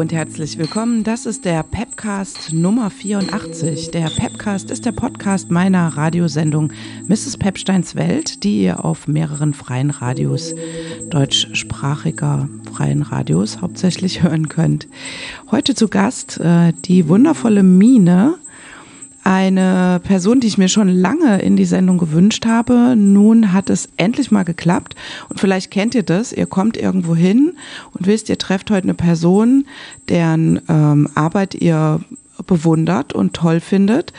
und herzlich willkommen. Das ist der Pepcast Nummer 84. Der Pepcast ist der Podcast meiner Radiosendung Mrs. Pepsteins Welt, die ihr auf mehreren freien Radios, deutschsprachiger freien Radios hauptsächlich hören könnt. Heute zu Gast äh, die wundervolle Mine eine Person, die ich mir schon lange in die Sendung gewünscht habe. Nun hat es endlich mal geklappt. Und vielleicht kennt ihr das. Ihr kommt irgendwo hin und wisst, ihr trefft heute eine Person, deren ähm, Arbeit ihr bewundert und toll findet.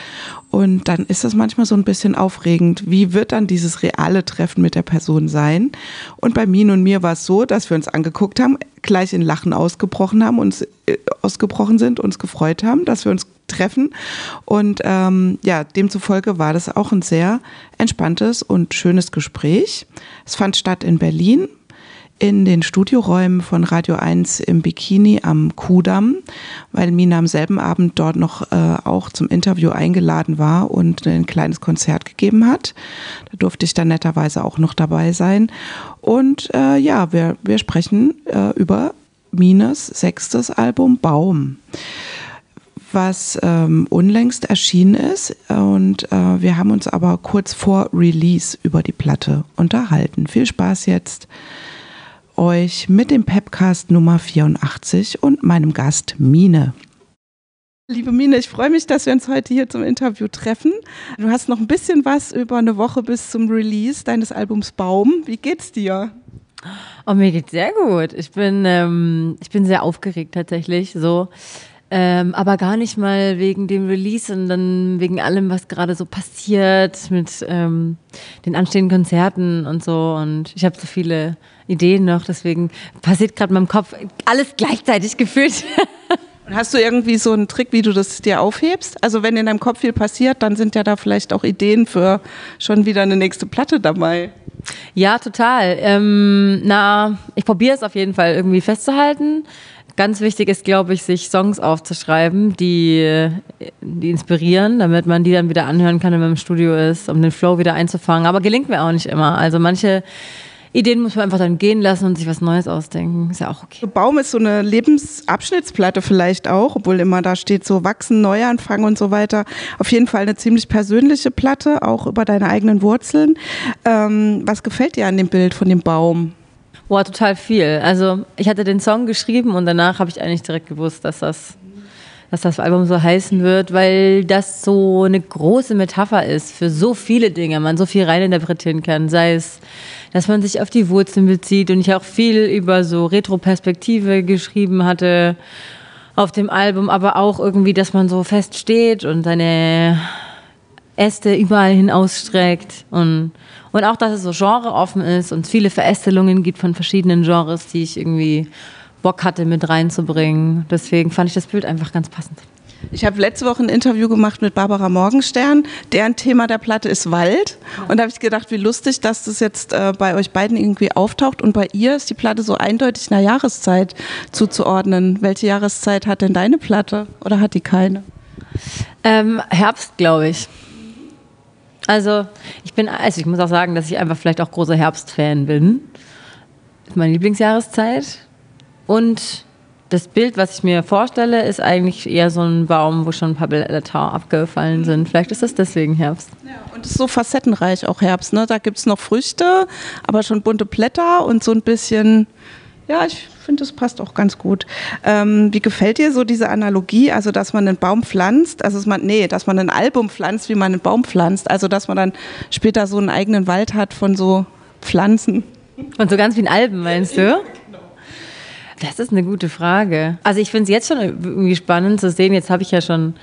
Und dann ist das manchmal so ein bisschen aufregend. Wie wird dann dieses reale Treffen mit der Person sein? Und bei Min und mir war es so, dass wir uns angeguckt haben, gleich in Lachen ausgebrochen haben, uns äh, ausgebrochen sind, uns gefreut haben, dass wir uns treffen. Und ähm, ja, demzufolge war das auch ein sehr entspanntes und schönes Gespräch. Es fand statt in Berlin in den Studioräumen von Radio 1 im Bikini am Kudamm, weil Mina am selben Abend dort noch äh, auch zum Interview eingeladen war und ein kleines Konzert gegeben hat. Da durfte ich dann netterweise auch noch dabei sein. Und äh, ja, wir, wir sprechen äh, über Minas sechstes Album Baum was ähm, unlängst erschienen ist. Und äh, wir haben uns aber kurz vor Release über die Platte unterhalten. Viel Spaß jetzt euch mit dem Pepcast Nummer 84 und meinem Gast Mine. Liebe Mine, ich freue mich, dass wir uns heute hier zum Interview treffen. Du hast noch ein bisschen was über eine Woche bis zum Release deines Albums Baum. Wie geht's dir? Oh, mir geht's sehr gut. Ich bin, ähm, ich bin sehr aufgeregt tatsächlich. So, ähm, aber gar nicht mal wegen dem Release, sondern wegen allem, was gerade so passiert mit ähm, den anstehenden Konzerten und so. Und ich habe so viele Ideen noch, deswegen passiert gerade in meinem Kopf alles gleichzeitig gefühlt. Und hast du irgendwie so einen Trick, wie du das dir aufhebst? Also wenn in deinem Kopf viel passiert, dann sind ja da vielleicht auch Ideen für schon wieder eine nächste Platte dabei. Ja, total. Ähm, na, ich probiere es auf jeden Fall irgendwie festzuhalten. Ganz wichtig ist, glaube ich, sich Songs aufzuschreiben, die, die inspirieren, damit man die dann wieder anhören kann, wenn man im Studio ist, um den Flow wieder einzufangen. Aber gelingt mir auch nicht immer. Also manche Ideen muss man einfach dann gehen lassen und sich was Neues ausdenken. Ist ja auch okay. Baum ist so eine Lebensabschnittsplatte vielleicht auch, obwohl immer da steht so wachsen, Neuanfang und so weiter. Auf jeden Fall eine ziemlich persönliche Platte, auch über deine eigenen Wurzeln. Ähm, was gefällt dir an dem Bild von dem Baum? Boah, total viel. Also ich hatte den Song geschrieben und danach habe ich eigentlich direkt gewusst, dass das, dass das Album so heißen wird, weil das so eine große Metapher ist für so viele Dinge, man so viel reininterpretieren kann. Sei es, dass man sich auf die Wurzeln bezieht und ich auch viel über so Retroperspektive geschrieben hatte auf dem Album, aber auch irgendwie, dass man so fest steht und seine Äste überall hin ausstreckt und und auch, dass es so genreoffen ist und viele Verästelungen gibt von verschiedenen Genres, die ich irgendwie Bock hatte mit reinzubringen. Deswegen fand ich das Bild einfach ganz passend. Ich habe letzte Woche ein Interview gemacht mit Barbara Morgenstern. Deren Thema der Platte ist Wald. Und da habe ich gedacht, wie lustig, dass das jetzt äh, bei euch beiden irgendwie auftaucht. Und bei ihr ist die Platte so eindeutig einer Jahreszeit zuzuordnen. Welche Jahreszeit hat denn deine Platte? Oder hat die keine? Ähm, Herbst, glaube ich. Also ich bin, also ich muss auch sagen, dass ich einfach vielleicht auch großer Herbstfan bin. Das ist meine Lieblingsjahreszeit. Und das Bild, was ich mir vorstelle, ist eigentlich eher so ein Baum, wo schon ein paar Blätter abgefallen sind. Vielleicht ist das deswegen Herbst. Ja, und es ist so facettenreich auch Herbst. Ne? Da gibt es noch Früchte, aber schon bunte Blätter und so ein bisschen, ja, ich finde, das passt auch ganz gut. Ähm, wie gefällt dir so diese Analogie, also dass man einen Baum pflanzt, also dass man, nee, dass man ein Album pflanzt, wie man einen Baum pflanzt, also dass man dann später so einen eigenen Wald hat von so Pflanzen. Von so ganz wie ein Alben, meinst du? Das ist eine gute Frage. Also ich finde es jetzt schon irgendwie spannend zu sehen. Jetzt habe ich ja schon,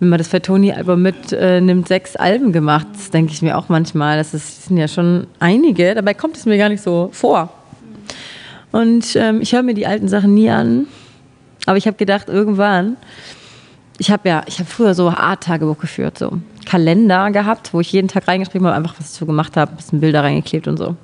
wenn man das Fatoni-Album mitnimmt, äh, sechs Alben gemacht. Das denke ich mir auch manchmal. Das, ist, das sind ja schon einige. Dabei kommt es mir gar nicht so vor. Und ähm, ich höre mir die alten Sachen nie an. Aber ich habe gedacht, irgendwann, ich habe ja, ich habe früher so Art-Tagebuch geführt, so Kalender gehabt, wo ich jeden Tag reingeschrieben habe, einfach was ich so gemacht habe, ein bisschen Bilder reingeklebt und so.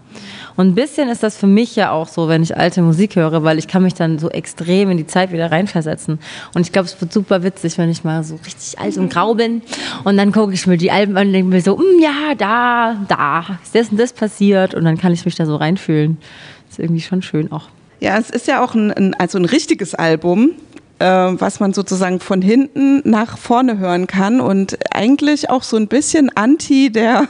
Und ein bisschen ist das für mich ja auch so, wenn ich alte Musik höre, weil ich kann mich dann so extrem in die Zeit wieder reinversetzen. Und ich glaube, es wird super witzig, wenn ich mal so richtig alt und grau bin und dann gucke ich mir die Alben an und denke mir so, mm, ja, da, da ist das und das passiert und dann kann ich mich da so reinfühlen ist irgendwie schon schön auch. Ja, es ist ja auch ein, ein, also ein richtiges Album. äh, was man sozusagen von hinten nach vorne hören kann und eigentlich auch so ein bisschen anti der,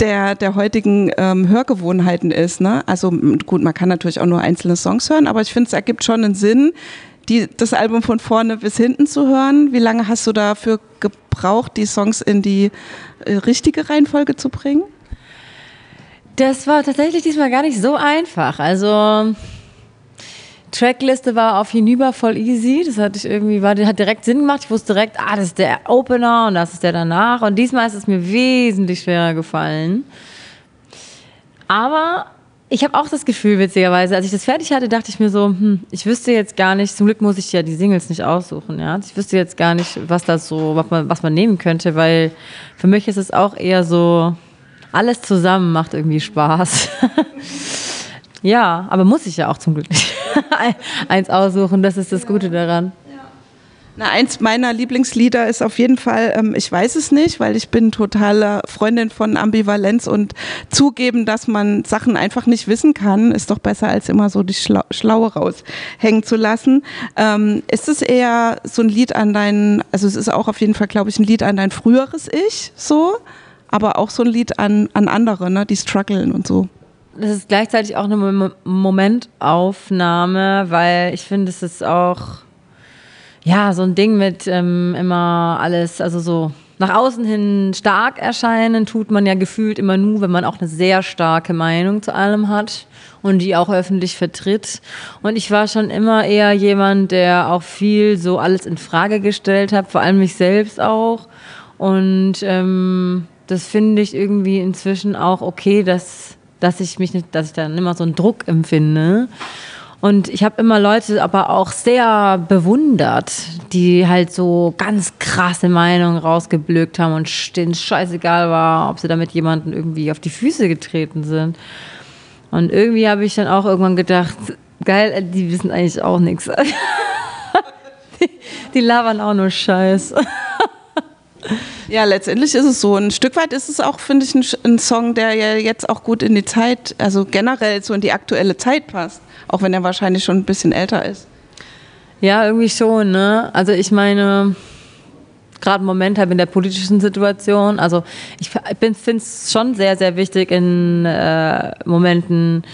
der, der heutigen ähm, Hörgewohnheiten ist. Ne? Also gut, man kann natürlich auch nur einzelne Songs hören, aber ich finde, es ergibt schon einen Sinn, die, das Album von vorne bis hinten zu hören. Wie lange hast du dafür gebraucht, die Songs in die äh, richtige Reihenfolge zu bringen? Das war tatsächlich diesmal gar nicht so einfach. Also Trackliste war auf hinüber voll easy. Das hatte ich irgendwie, war, hat direkt Sinn gemacht. Ich wusste direkt, ah, das ist der Opener und das ist der danach. Und diesmal ist es mir wesentlich schwerer gefallen. Aber ich habe auch das Gefühl, witzigerweise, als ich das fertig hatte, dachte ich mir so, hm, ich wüsste jetzt gar nicht, zum Glück muss ich ja die Singles nicht aussuchen, ja. Ich wüsste jetzt gar nicht, was das so, was man, was man nehmen könnte, weil für mich ist es auch eher so, alles zusammen macht irgendwie Spaß. ja, aber muss ich ja auch zum Glück nicht eins aussuchen, das ist das Gute daran. Na, eins meiner Lieblingslieder ist auf jeden Fall, ähm, ich weiß es nicht, weil ich bin totale Freundin von Ambivalenz und zugeben, dass man Sachen einfach nicht wissen kann, ist doch besser als immer so die Schla Schlaue raushängen zu lassen. Ähm, ist es eher so ein Lied an dein, also es ist auch auf jeden Fall, glaube ich, ein Lied an dein früheres Ich, so, aber auch so ein Lied an, an andere, ne, die strugglen und so. Das ist gleichzeitig auch eine Momentaufnahme, weil ich finde, es ist auch ja, so ein Ding mit ähm, immer alles, also so nach außen hin stark erscheinen, tut man ja gefühlt immer nur, wenn man auch eine sehr starke Meinung zu allem hat und die auch öffentlich vertritt. Und ich war schon immer eher jemand, der auch viel so alles in Frage gestellt hat, vor allem mich selbst auch. Und ähm, das finde ich irgendwie inzwischen auch okay, dass, dass ich mich nicht, dass ich dann immer so einen Druck empfinde. Und ich habe immer Leute aber auch sehr bewundert, die halt so ganz krasse Meinungen rausgeblökt haben und denen scheißegal war, ob sie damit jemanden irgendwie auf die Füße getreten sind. Und irgendwie habe ich dann auch irgendwann gedacht, geil, die wissen eigentlich auch nichts. Die, die labern auch nur Scheiß. Ja, letztendlich ist es so. Ein Stück weit ist es auch, finde ich, ein, ein, Song, der ja jetzt auch gut in die Zeit, also generell so in die aktuelle Zeit passt. Auch wenn er wahrscheinlich schon ein bisschen älter ist. Ja, irgendwie schon, ne? Also ich meine, gerade im Moment halt in der politischen Situation, also ich finde es schon sehr, sehr wichtig in äh, Momenten,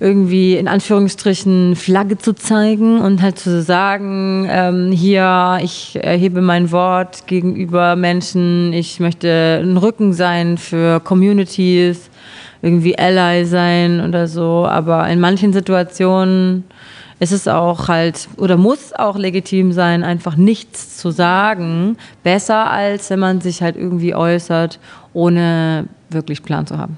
irgendwie in Anführungsstrichen Flagge zu zeigen und halt zu sagen, ähm, hier, ich erhebe mein Wort gegenüber Menschen, ich möchte ein Rücken sein für Communities, irgendwie Ally sein oder so, aber in manchen Situationen ist es auch halt oder muss auch legitim sein, einfach nichts zu sagen, besser als wenn man sich halt irgendwie äußert, ohne wirklich Plan zu haben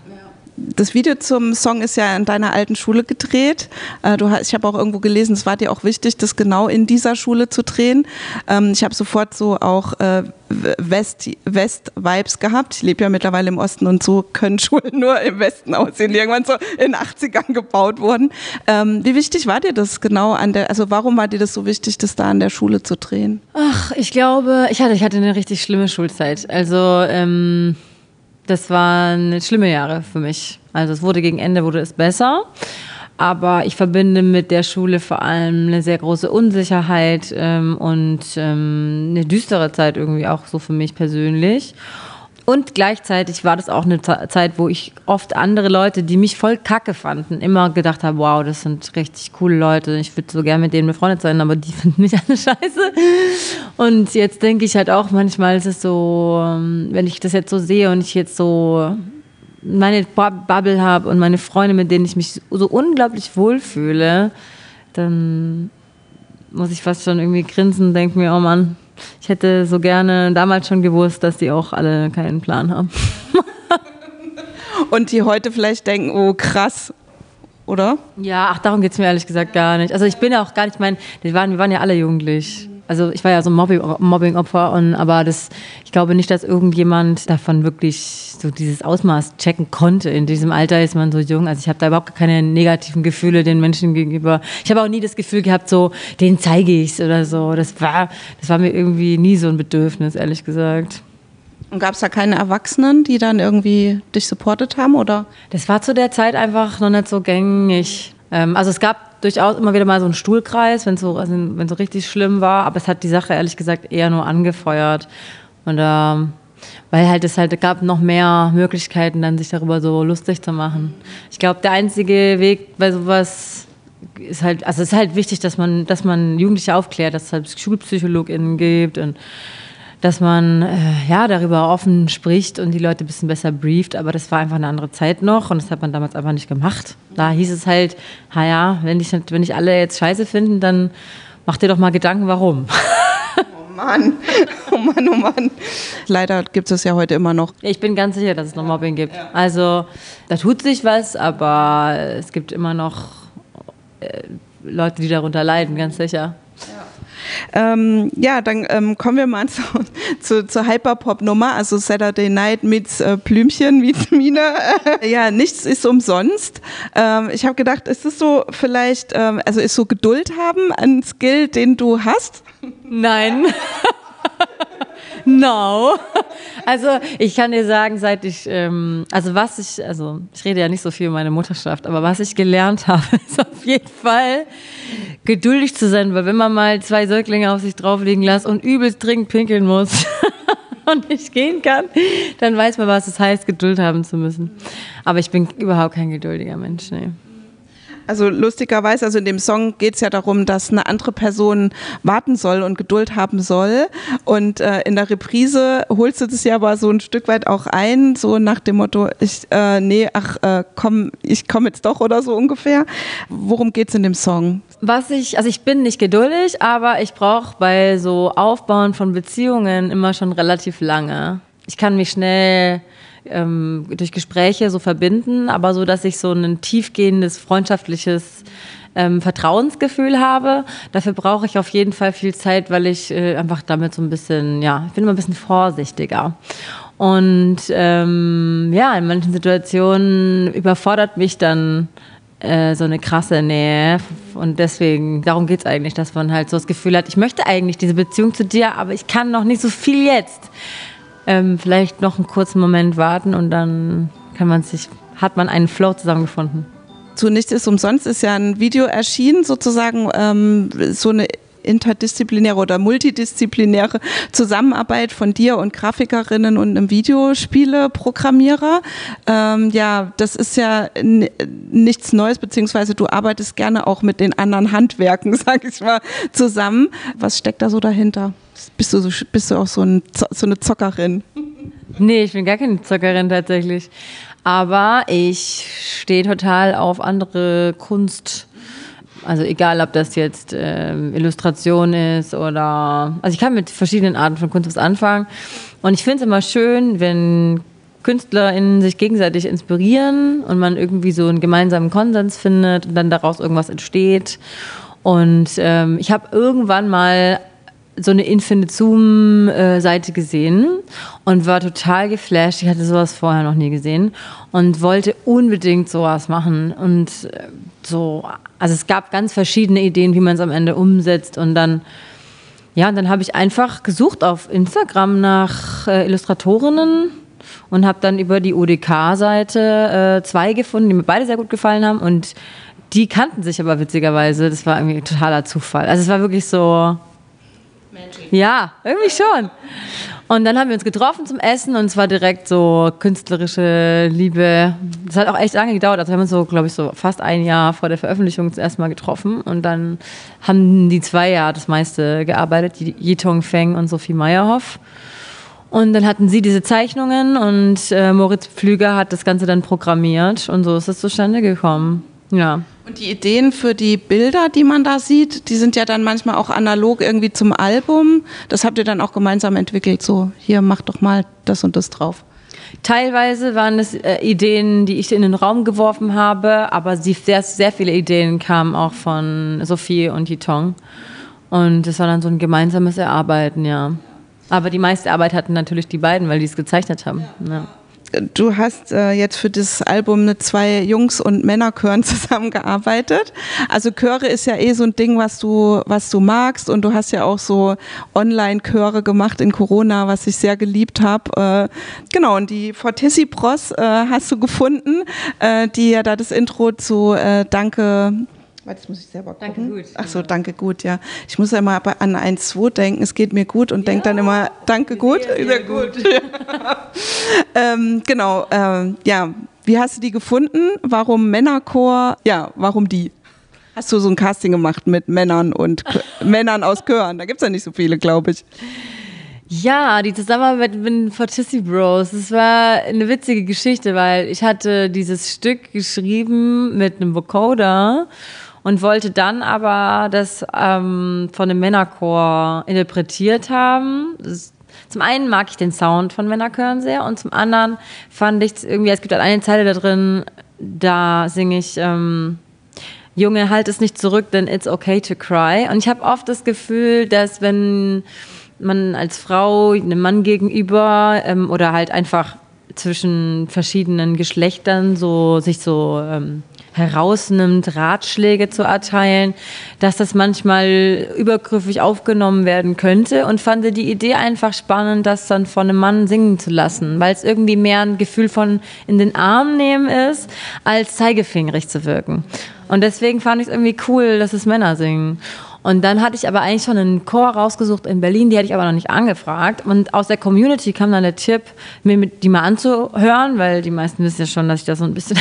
das Video zum Song ist ja in deiner alten Schule gedreht. Äh, du ich habe auch irgendwo gelesen, es war dir auch wichtig, das genau in dieser Schule zu drehen. Ähm, ich habe sofort so auch äh, West-Vibes gehabt. Ich lebe ja mittlerweile im Osten und so können Schulen nur im Westen aussehen, die irgendwann so in den 80ern gebaut wurden. Ähm, wie wichtig war dir das genau an der, also warum war dir das so wichtig, das da an der Schule zu drehen? Ach, ich glaube, ich hatte, ich hatte eine richtig schlimme Schulzeit. Also, ähm das waren schlimme Jahre für mich. Also es wurde gegen Ende wurde es besser. Aber ich verbinde mit der Schule vor allem eine sehr große Unsicherheit ähm, und ähm, eine düstere Zeit irgendwie auch so für mich persönlich. Und gleichzeitig war das auch eine Zeit, wo ich oft andere Leute, die mich voll kacke fanden, immer gedacht habe, wow, das sind richtig coole Leute. Ich würde so gerne mit denen befreundet sein, aber die finden mich alle scheiße. Und jetzt denke ich halt auch manchmal, ist es so, ähm, wenn ich das jetzt so sehe und ich jetzt so meine Bubble habe und meine Freunde, mit denen ich mich so unglaublich wohlfühle, dann muss ich fast schon irgendwie grinsen und denke mir, oh Mann, ich hätte so gerne damals schon gewusst, dass die auch alle keinen Plan haben. Und die heute vielleicht denken, oh krass, oder? Ja, ach, darum geht es mir ehrlich gesagt gar nicht. Also ich bin ja auch gar nicht, mein, wir waren, wir waren ja alle jugendlich also ich war ja so ein Mobbing-Opfer, und, aber das, ich glaube nicht, dass irgendjemand davon wirklich so dieses Ausmaß checken konnte. In diesem Alter ist man so jung. Also ich habe da überhaupt keine negativen Gefühle den Menschen gegenüber. Ich habe auch nie das Gefühl gehabt, so, den zeige ich oder so. Das war, das war mir irgendwie nie so ein Bedürfnis, ehrlich gesagt. Und gab es da keine Erwachsenen, die dann irgendwie dich supportet haben, oder? Das war zu der Zeit einfach noch nicht so gängig. Ähm, also es gab durchaus immer wieder mal so einen Stuhlkreis, wenn es so, also wenn so richtig schlimm war, aber es hat die Sache ehrlich gesagt eher nur angefeuert. Und ähm, weil halt es halt gab noch mehr Möglichkeiten, dann sich darüber so lustig zu machen. Ich glaube, der einzige Weg bei sowas ist halt, also es ist halt wichtig, dass man, dass man Jugendliche aufklärt, dass es halt SchulpsychologInnen gibt und dass man äh, ja darüber offen spricht und die Leute ein bisschen besser brieft, aber das war einfach eine andere Zeit noch und das hat man damals einfach nicht gemacht. Da hieß es halt, ja, wenn ich, wenn ich alle jetzt scheiße finden, dann mach dir doch mal Gedanken, warum. Oh Mann, oh Mann, oh Mann. Leider gibt es ja heute immer noch. Ich bin ganz sicher, dass es noch Mobbing gibt. Also da tut sich was, aber es gibt immer noch äh, Leute, die darunter leiden, ganz sicher. Ähm, ja, dann ähm, kommen wir mal zu, zu, zur Hyperpop-Nummer, also Saturday Night mit äh, Blümchen, mit Mine. ja, nichts ist umsonst. Ähm, ich habe gedacht, ist es so vielleicht, ähm, also ist so Geduld haben ein Skill, den du hast? Nein. No. Also ich kann dir sagen, seit ich, ähm, also was ich, also ich rede ja nicht so viel über meine Mutterschaft, aber was ich gelernt habe, ist auf jeden Fall geduldig zu sein, weil wenn man mal zwei Säuglinge auf sich drauflegen lässt und übelst dringend pinkeln muss und nicht gehen kann, dann weiß man, was es heißt, Geduld haben zu müssen. Aber ich bin überhaupt kein geduldiger Mensch, nee. Also lustigerweise, also in dem Song geht es ja darum, dass eine andere Person warten soll und Geduld haben soll. Und äh, in der Reprise holst du das ja aber so ein Stück weit auch ein, so nach dem Motto, ich, äh, nee, ach äh, komm, ich komme jetzt doch oder so ungefähr. Worum geht es in dem Song? Was ich, also ich bin nicht geduldig, aber ich brauche bei so Aufbauen von Beziehungen immer schon relativ lange. Ich kann mich schnell ähm, durch Gespräche so verbinden, aber so, dass ich so ein tiefgehendes, freundschaftliches ähm, Vertrauensgefühl habe. Dafür brauche ich auf jeden Fall viel Zeit, weil ich äh, einfach damit so ein bisschen, ja, ich bin immer ein bisschen vorsichtiger. Und ähm, ja, in manchen Situationen überfordert mich dann äh, so eine krasse Nähe. Und deswegen, darum geht es eigentlich, dass man halt so das Gefühl hat, ich möchte eigentlich diese Beziehung zu dir, aber ich kann noch nicht so viel jetzt ähm, vielleicht noch einen kurzen Moment warten und dann kann man sich, hat man einen Flow zusammengefunden. Zu Nichts ist umsonst ist ja ein Video erschienen, sozusagen ähm, so eine interdisziplinäre oder multidisziplinäre Zusammenarbeit von dir und Grafikerinnen und einem Videospieleprogrammierer. Ähm, ja, das ist ja nichts Neues, beziehungsweise du arbeitest gerne auch mit den anderen Handwerken, sag ich mal, zusammen. Was steckt da so dahinter? Bist du, so, bist du auch so, ein, so eine Zockerin? Nee, ich bin gar keine Zockerin tatsächlich. Aber ich stehe total auf andere Kunst. Also egal, ob das jetzt äh, Illustration ist oder... Also ich kann mit verschiedenen Arten von Kunst was anfangen. Und ich finde es immer schön, wenn KünstlerInnen sich gegenseitig inspirieren und man irgendwie so einen gemeinsamen Konsens findet und dann daraus irgendwas entsteht. Und ähm, ich habe irgendwann mal so eine Infinite Zoom-Seite gesehen und war total geflasht. Ich hatte sowas vorher noch nie gesehen und wollte unbedingt sowas machen. Und äh, so, also es gab ganz verschiedene Ideen, wie man es am Ende umsetzt. Und dann, ja, und dann habe ich einfach gesucht auf Instagram nach äh, Illustratorinnen und habe dann über die ODK-Seite äh, zwei gefunden, die mir beide sehr gut gefallen haben. Und die kannten sich aber witzigerweise. Das war irgendwie totaler Zufall. Also es war wirklich so. Ja, irgendwie schon. Und dann haben wir uns getroffen zum Essen und es war direkt so künstlerische Liebe. Das hat auch echt lange gedauert. Also wir haben uns so, glaube ich, so fast ein Jahr vor der Veröffentlichung zum ersten Mal getroffen. Und dann haben die zwei Jahre das meiste gearbeitet, die Yitong Feng und Sophie Meyerhoff. Und dann hatten sie diese Zeichnungen und äh, Moritz Pflüger hat das Ganze dann programmiert und so ist es zustande gekommen. Ja. Und die Ideen für die Bilder, die man da sieht, die sind ja dann manchmal auch analog irgendwie zum Album. Das habt ihr dann auch gemeinsam entwickelt. So, hier mach doch mal das und das drauf. Teilweise waren es äh, Ideen, die ich in den Raum geworfen habe, aber sie, sehr, sehr viele Ideen kamen auch von Sophie und Yitong. Und es war dann so ein gemeinsames Erarbeiten, ja. Aber die meiste Arbeit hatten natürlich die beiden, weil die es gezeichnet haben. Ja du hast äh, jetzt für das Album mit zwei Jungs- und Männerchören zusammengearbeitet. Also Chöre ist ja eh so ein Ding, was du, was du magst und du hast ja auch so Online-Chöre gemacht in Corona, was ich sehr geliebt habe. Äh, genau, und die Fortissi Bros äh, hast du gefunden, äh, die ja da das Intro zu äh, Danke jetzt muss ich selber gucken. Danke gut. Ach so, danke gut, ja. Ich muss ja immer an 1-2 denken, es geht mir gut und ja, denke dann immer, danke gut. Sehr, sehr gut. gut. ähm, genau, ähm, ja. Wie hast du die gefunden? Warum Männerchor? Ja, warum die? Hast du so ein Casting gemacht mit Männern und Männern aus Chören? Da gibt es ja nicht so viele, glaube ich. Ja, die Zusammenarbeit mit den Fortissi Bros, das war eine witzige Geschichte, weil ich hatte dieses Stück geschrieben mit einem Vocoder und wollte dann aber das ähm, von einem Männerchor interpretiert haben. Zum einen mag ich den Sound von Männerchören sehr und zum anderen fand ich irgendwie, es gibt halt eine Zeile da drin, da singe ich ähm, Junge, halt es nicht zurück, denn it's okay to cry. Und ich habe oft das Gefühl, dass wenn man als Frau einem Mann gegenüber ähm, oder halt einfach zwischen verschiedenen Geschlechtern so sich so ähm, herausnimmt, Ratschläge zu erteilen, dass das manchmal übergriffig aufgenommen werden könnte und fand die Idee einfach spannend, das dann von einem Mann singen zu lassen, weil es irgendwie mehr ein Gefühl von in den Arm nehmen ist, als zeigefingerig zu wirken. Und deswegen fand ich es irgendwie cool, dass es Männer singen. Und dann hatte ich aber eigentlich schon einen Chor rausgesucht in Berlin, die hatte ich aber noch nicht angefragt. Und aus der Community kam dann der Tipp, mir die mal anzuhören, weil die meisten wissen ja schon, dass ich da so ein bisschen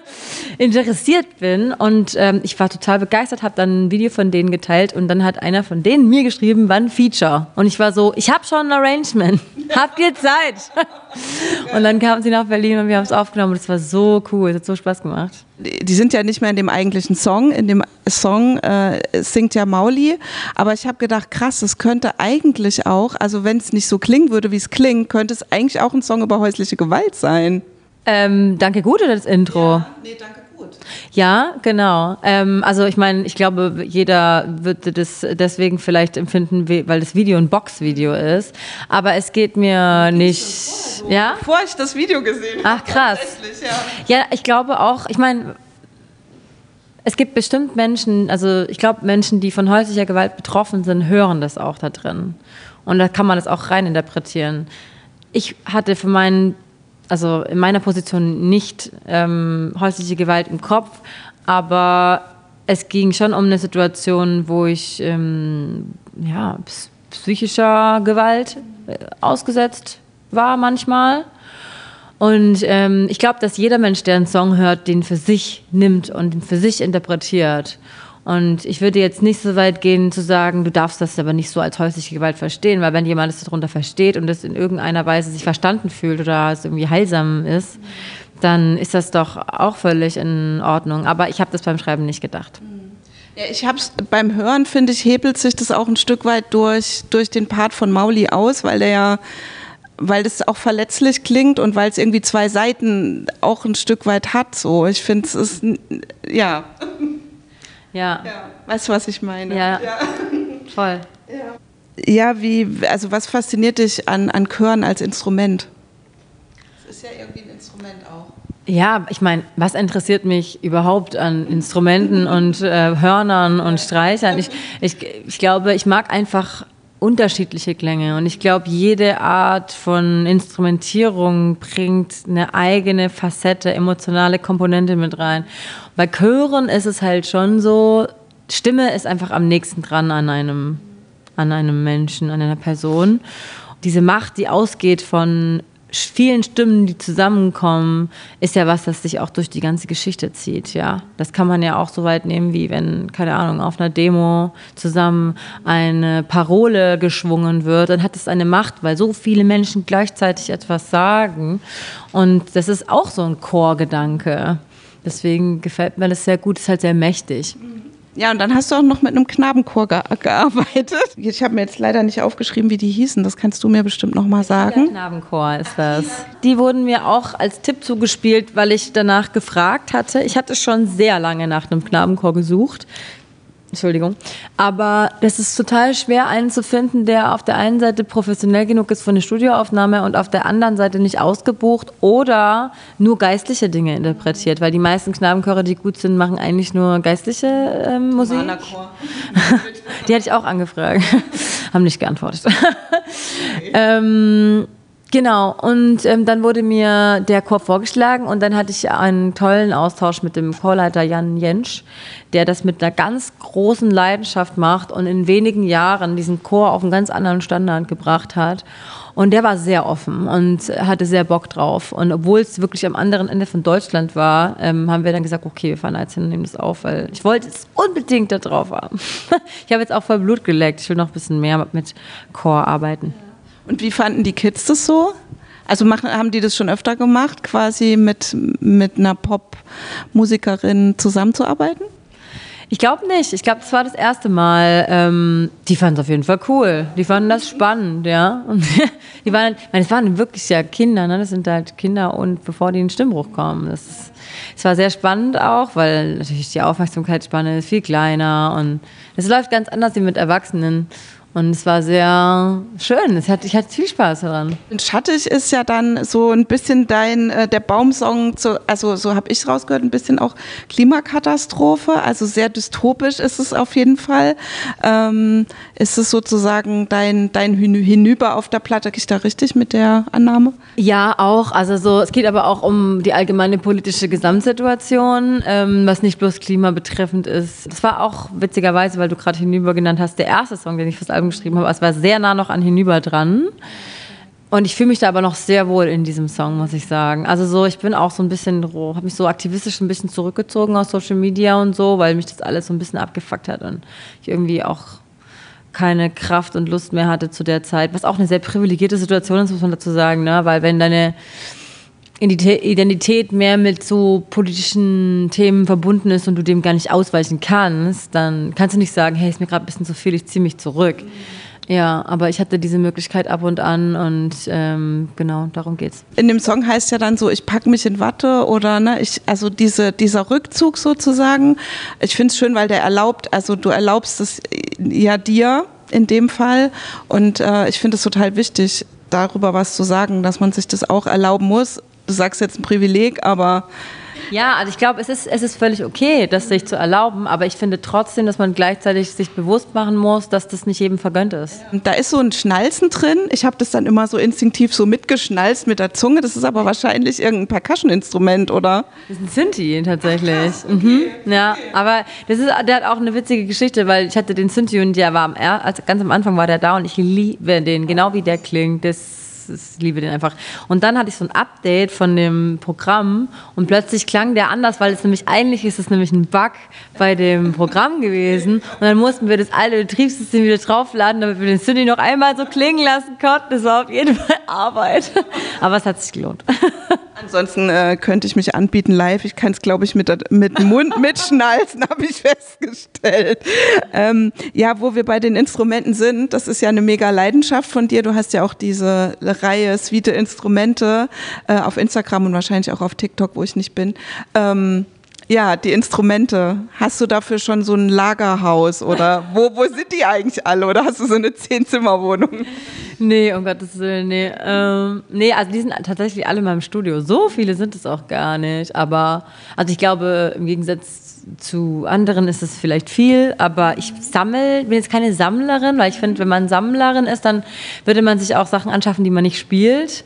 interessiert bin. Und ähm, ich war total begeistert, habe dann ein Video von denen geteilt und dann hat einer von denen mir geschrieben, wann Feature. Und ich war so, ich habe schon ein Arrangement. Habt ihr Zeit? und dann kamen sie nach Berlin und wir haben es aufgenommen und es war so cool, es hat so Spaß gemacht. Die sind ja nicht mehr in dem eigentlichen Song. In dem Song äh, singt ja Mauli. Aber ich habe gedacht, krass, es könnte eigentlich auch, also wenn es nicht so klingen würde, wie es klingt, könnte es eigentlich auch ein Song über häusliche Gewalt sein. Ähm, danke gut oder das Intro? Ja, nee, danke gut. Ja, genau. Ähm, also ich meine, ich glaube, jeder würde das deswegen vielleicht empfinden, weil das Video ein Boxvideo ist. Aber es geht mir nicht. Vor, so, ja? Bevor ich das Video gesehen habe. Ach krass. Ja. ja, ich glaube auch. Ich meine, es gibt bestimmt Menschen, also ich glaube, Menschen, die von häuslicher Gewalt betroffen sind, hören das auch da drin. Und da kann man das auch reininterpretieren. Ich hatte für meinen also in meiner Position nicht ähm, häusliche Gewalt im Kopf, aber es ging schon um eine Situation, wo ich ähm, ja, psychischer Gewalt äh, ausgesetzt war manchmal. Und ähm, ich glaube, dass jeder Mensch, der einen Song hört, den für sich nimmt und den für sich interpretiert. Und ich würde jetzt nicht so weit gehen zu sagen, du darfst das aber nicht so als häusliche Gewalt verstehen, weil wenn jemand es darunter versteht und es in irgendeiner Weise sich verstanden fühlt oder es irgendwie heilsam ist, dann ist das doch auch völlig in Ordnung. Aber ich habe das beim Schreiben nicht gedacht. Ja, ich habe beim Hören, finde ich, hebelt sich das auch ein Stück weit durch, durch den Part von Mauli aus, weil der ja weil das auch verletzlich klingt und weil es irgendwie zwei Seiten auch ein Stück weit hat. So, ich finde es ist ja. Ja. ja. Weißt du, was ich meine? Ja. ja. Voll. Ja. ja, wie, also was fasziniert dich an, an Chören als Instrument? Es ist ja irgendwie ein Instrument auch. Ja, ich meine, was interessiert mich überhaupt an Instrumenten und äh, Hörnern und Streichern? Ich, ich, ich glaube, ich mag einfach unterschiedliche Klänge. Und ich glaube, jede Art von Instrumentierung bringt eine eigene Facette, emotionale Komponente mit rein. Bei Chören ist es halt schon so, Stimme ist einfach am nächsten dran an einem, an einem Menschen, an einer Person. Diese Macht, die ausgeht von vielen Stimmen, die zusammenkommen, ist ja was, das sich auch durch die ganze Geschichte zieht, ja. Das kann man ja auch so weit nehmen, wie wenn, keine Ahnung, auf einer Demo zusammen eine Parole geschwungen wird, dann hat es eine Macht, weil so viele Menschen gleichzeitig etwas sagen. Und das ist auch so ein Chorgedanke. Deswegen gefällt mir das sehr gut, ist halt sehr mächtig. Ja, und dann hast du auch noch mit einem Knabenchor ge gearbeitet. Ich habe mir jetzt leider nicht aufgeschrieben, wie die hießen. Das kannst du mir bestimmt noch mal sagen. Der Knabenchor ist das. Die wurden mir auch als Tipp zugespielt, weil ich danach gefragt hatte. Ich hatte schon sehr lange nach einem Knabenchor gesucht. Entschuldigung. Aber es ist total schwer, einen zu finden, der auf der einen Seite professionell genug ist für eine Studioaufnahme und auf der anderen Seite nicht ausgebucht oder nur geistliche Dinge interpretiert. Weil die meisten Knabenchöre, die gut sind, machen eigentlich nur geistliche ähm, Musik. die hatte ich auch angefragt. Haben nicht geantwortet. ähm, Genau, und ähm, dann wurde mir der Chor vorgeschlagen und dann hatte ich einen tollen Austausch mit dem Chorleiter Jan Jentsch, der das mit einer ganz großen Leidenschaft macht und in wenigen Jahren diesen Chor auf einen ganz anderen Standard gebracht hat. Und der war sehr offen und hatte sehr Bock drauf. Und obwohl es wirklich am anderen Ende von Deutschland war, ähm, haben wir dann gesagt, okay, wir fahren jetzt hin und nehmen das auf, weil ich wollte es unbedingt da drauf haben. ich habe jetzt auch voll Blut geleckt. Ich will noch ein bisschen mehr mit Chor arbeiten. Und wie fanden die Kids das so? Also machen, haben die das schon öfter gemacht, quasi mit, mit einer Pop-Musikerin zusammenzuarbeiten? Ich glaube nicht. Ich glaube, das war das erste Mal. Ähm, die fanden es auf jeden Fall cool. Die fanden das spannend, ja. Und die waren, meine, es waren wirklich ja Kinder, ne? Das sind halt Kinder und bevor die in den Stimmbruch kommen. Das, das war sehr spannend auch, weil natürlich die Aufmerksamkeitsspanne ist viel kleiner und es läuft ganz anders wie mit Erwachsenen. Und es war sehr schön. Es hat, ich hatte viel Spaß daran. Und Schattig ist ja dann so ein bisschen dein, äh, der Baumsong, zu, also so habe ich es rausgehört, ein bisschen auch Klimakatastrophe. Also sehr dystopisch ist es auf jeden Fall. Ähm, ist es sozusagen dein, dein Hinüber auf der Platte? Gehe ich da richtig mit der Annahme? Ja, auch. Also so, es geht aber auch um die allgemeine politische Gesamtsituation, ähm, was nicht bloß Klima betreffend ist. Das war auch witzigerweise, weil du gerade Hinüber genannt hast, der erste Song, den ich fürs Album Album geschrieben habe. Es war sehr nah noch an hinüber dran. Und ich fühle mich da aber noch sehr wohl in diesem Song, muss ich sagen. Also so, ich bin auch so ein bisschen, habe mich so aktivistisch ein bisschen zurückgezogen aus Social Media und so, weil mich das alles so ein bisschen abgefuckt hat und ich irgendwie auch keine Kraft und Lust mehr hatte zu der Zeit, was auch eine sehr privilegierte Situation ist, muss man dazu sagen, ne? weil wenn deine Identität mehr mit so politischen Themen verbunden ist und du dem gar nicht ausweichen kannst, dann kannst du nicht sagen, hey, ist mir gerade ein bisschen zu viel, ich ziehe mich zurück. Ja, aber ich hatte diese Möglichkeit ab und an und ähm, genau, darum geht's. In dem Song heißt ja dann so, ich packe mich in Watte oder ne, ich, also diese, dieser Rückzug sozusagen. Ich finde es schön, weil der erlaubt, also du erlaubst es ja dir in dem Fall und äh, ich finde es total wichtig, darüber was zu sagen, dass man sich das auch erlauben muss, du sagst jetzt ein Privileg, aber ja, also ich glaube, es ist, es ist völlig okay, das sich zu erlauben, aber ich finde trotzdem, dass man gleichzeitig sich bewusst machen muss, dass das nicht jedem vergönnt ist. Da ist so ein Schnalzen drin. Ich habe das dann immer so instinktiv so mitgeschnalzt mit der Zunge. Das ist aber wahrscheinlich irgendein Percussion-Instrument, oder? Das ist ein Synthi tatsächlich. Mhm. Ja, aber das ist, der hat auch eine witzige Geschichte, weil ich hatte den Synthi und der war am, also ganz am Anfang war der da und ich liebe den, genau wie der klingt. Das ich liebe den einfach. Und dann hatte ich so ein Update von dem Programm und plötzlich klang der anders, weil es nämlich eigentlich ist es nämlich ein Bug bei dem Programm gewesen. Und dann mussten wir das alte Betriebssystem wieder draufladen, damit wir den Cindy noch einmal so klingen lassen konnten. Das war auf jeden Fall Arbeit. Aber es hat sich gelohnt. Ansonsten äh, könnte ich mich anbieten live. Ich kann es, glaube ich, mit, mit Mund mitschnalzen, habe ich festgestellt. Ähm, ja, wo wir bei den Instrumenten sind, das ist ja eine mega Leidenschaft von dir. Du hast ja auch diese Reihe Suite Instrumente äh, auf Instagram und wahrscheinlich auch auf TikTok, wo ich nicht bin. Ähm, ja, die Instrumente. Hast du dafür schon so ein Lagerhaus oder wo, wo sind die eigentlich alle? Oder hast du so eine Zehn-Zimmer-Wohnung? Nee, um Gottes Willen, nee. Ähm, nee, also die sind tatsächlich alle in meinem Studio. So viele sind es auch gar nicht. Aber, also ich glaube, im Gegensatz zu anderen ist es vielleicht viel, aber ich sammle, bin jetzt keine Sammlerin, weil ich finde, wenn man Sammlerin ist, dann würde man sich auch Sachen anschaffen, die man nicht spielt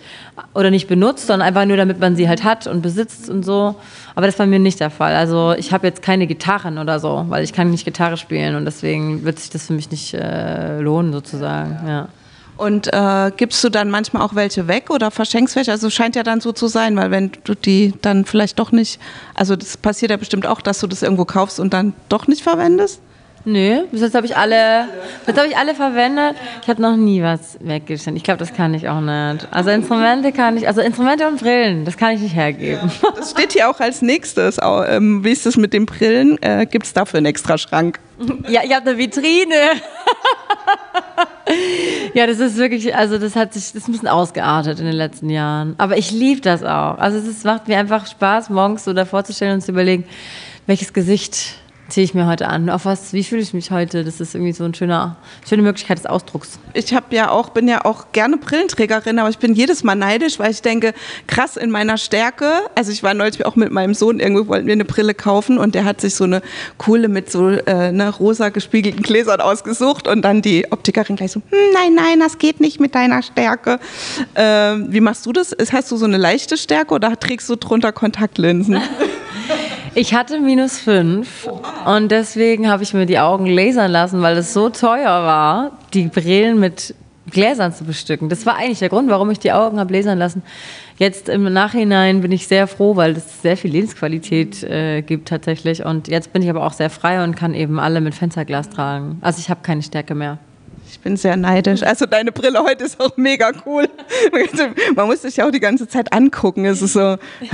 oder nicht benutzt, sondern einfach nur, damit man sie halt hat und besitzt und so. Aber das war mir nicht der Fall. Also ich habe jetzt keine Gitarren oder so, weil ich kann nicht Gitarre spielen und deswegen wird sich das für mich nicht äh, lohnen sozusagen. Ja. Und äh, gibst du dann manchmal auch welche weg oder verschenkst welche? Also scheint ja dann so zu sein, weil wenn du die dann vielleicht doch nicht, also das passiert ja bestimmt auch, dass du das irgendwo kaufst und dann doch nicht verwendest? Nö, bis jetzt habe ich alle, bis ich alle verwendet. Ich habe noch nie was weggeschnitten. Ich glaube, das kann ich auch nicht. Also Instrumente kann ich, also Instrumente und Brillen, das kann ich nicht hergeben. Das steht hier auch als nächstes. Ähm, wie ist es mit den Brillen? Äh, Gibt es dafür einen extra Schrank? Ja, ich habe eine Vitrine. ja, das ist wirklich, also das hat sich, das ist ein bisschen ausgeartet in den letzten Jahren. Aber ich liebe das auch. Also es macht mir einfach Spaß, morgens so davor zu stellen und zu überlegen, welches Gesicht ziehe ich mir heute an? Auf was, wie fühle ich mich heute? Das ist irgendwie so eine schöne, schöne Möglichkeit des Ausdrucks. Ich habe ja auch, bin ja auch gerne Brillenträgerin, aber ich bin jedes Mal neidisch, weil ich denke, krass in meiner Stärke. Also ich war neulich auch mit meinem Sohn irgendwo, wollten wir eine Brille kaufen und der hat sich so eine coole mit so äh, ne, rosa gespiegelten Gläsern ausgesucht und dann die Optikerin gleich so, hm, nein, nein, das geht nicht mit deiner Stärke. Ähm, wie machst du das? Hast du so eine leichte Stärke oder trägst du drunter Kontaktlinsen? Ich hatte minus fünf und deswegen habe ich mir die Augen lasern lassen, weil es so teuer war, die Brillen mit Gläsern zu bestücken. Das war eigentlich der Grund, warum ich die Augen habe lasern lassen. Jetzt im Nachhinein bin ich sehr froh, weil es sehr viel Lebensqualität äh, gibt tatsächlich. Und jetzt bin ich aber auch sehr frei und kann eben alle mit Fensterglas tragen. Also ich habe keine Stärke mehr. Bin sehr neidisch. Also deine Brille heute ist auch mega cool. Man muss sich ja auch die ganze Zeit angucken. Es ist so.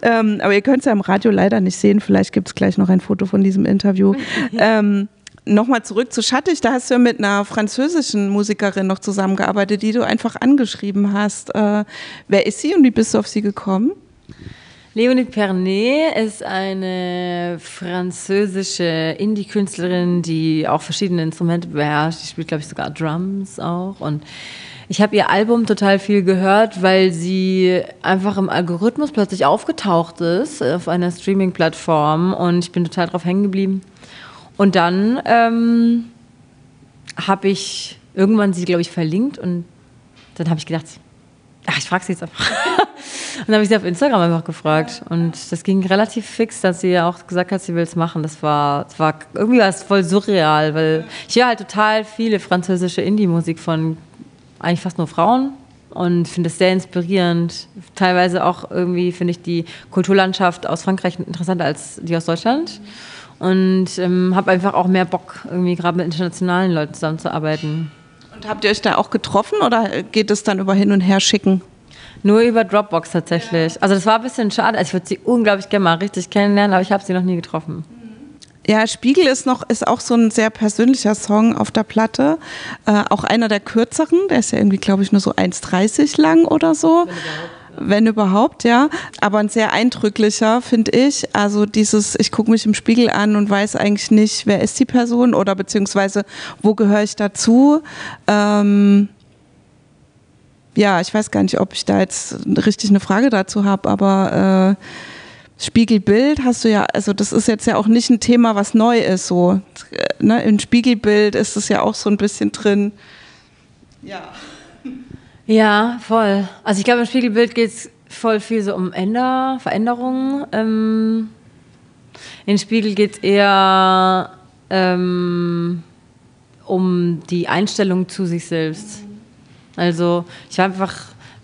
ähm, aber ihr könnt es ja im Radio leider nicht sehen. Vielleicht gibt es gleich noch ein Foto von diesem Interview. ähm, Nochmal zurück zu Schattig, da hast du ja mit einer französischen Musikerin noch zusammengearbeitet, die du einfach angeschrieben hast. Äh, wer ist sie und wie bist du auf sie gekommen? Leonie Pernet ist eine französische Indie-Künstlerin, die auch verschiedene Instrumente beherrscht. Die spielt, glaube ich, sogar Drums auch. Und ich habe ihr Album total viel gehört, weil sie einfach im Algorithmus plötzlich aufgetaucht ist auf einer Streaming-Plattform und ich bin total drauf hängen geblieben. Und dann ähm, habe ich irgendwann sie, glaube ich, verlinkt und dann habe ich gedacht, ach, ich frage sie jetzt einfach. Und dann habe ich sie auf Instagram einfach gefragt. Und das ging relativ fix, dass sie ja auch gesagt hat, sie will es machen. Das war, das war irgendwie war es voll surreal, weil ich höre halt total viele französische Indie-Musik von eigentlich fast nur Frauen und finde es sehr inspirierend. Teilweise auch irgendwie finde ich die Kulturlandschaft aus Frankreich interessanter als die aus Deutschland. Und ähm, habe einfach auch mehr Bock, irgendwie gerade mit internationalen Leuten zusammenzuarbeiten. Und habt ihr euch da auch getroffen oder geht es dann über Hin und Her schicken? Nur über Dropbox tatsächlich. Also das war ein bisschen schade. Also ich würde sie unglaublich gerne mal richtig kennenlernen, aber ich habe sie noch nie getroffen. Ja, Spiegel ist noch ist auch so ein sehr persönlicher Song auf der Platte. Äh, auch einer der kürzeren. Der ist ja irgendwie, glaube ich, nur so 1,30 lang oder so. Wenn überhaupt, ja. Aber ein sehr eindrücklicher, finde ich. Also dieses, ich gucke mich im Spiegel an und weiß eigentlich nicht, wer ist die Person oder beziehungsweise wo gehöre ich dazu. Ähm, ja, ich weiß gar nicht, ob ich da jetzt richtig eine Frage dazu habe, aber äh, Spiegelbild hast du ja, also das ist jetzt ja auch nicht ein Thema, was neu ist. So, ne? Im Spiegelbild ist es ja auch so ein bisschen drin. Ja. Ja, voll. Also ich glaube, im Spiegelbild geht es voll viel so um Änder, Veränderungen. Ähm, in Spiegel geht es eher ähm, um die Einstellung zu sich selbst. Also ich war einfach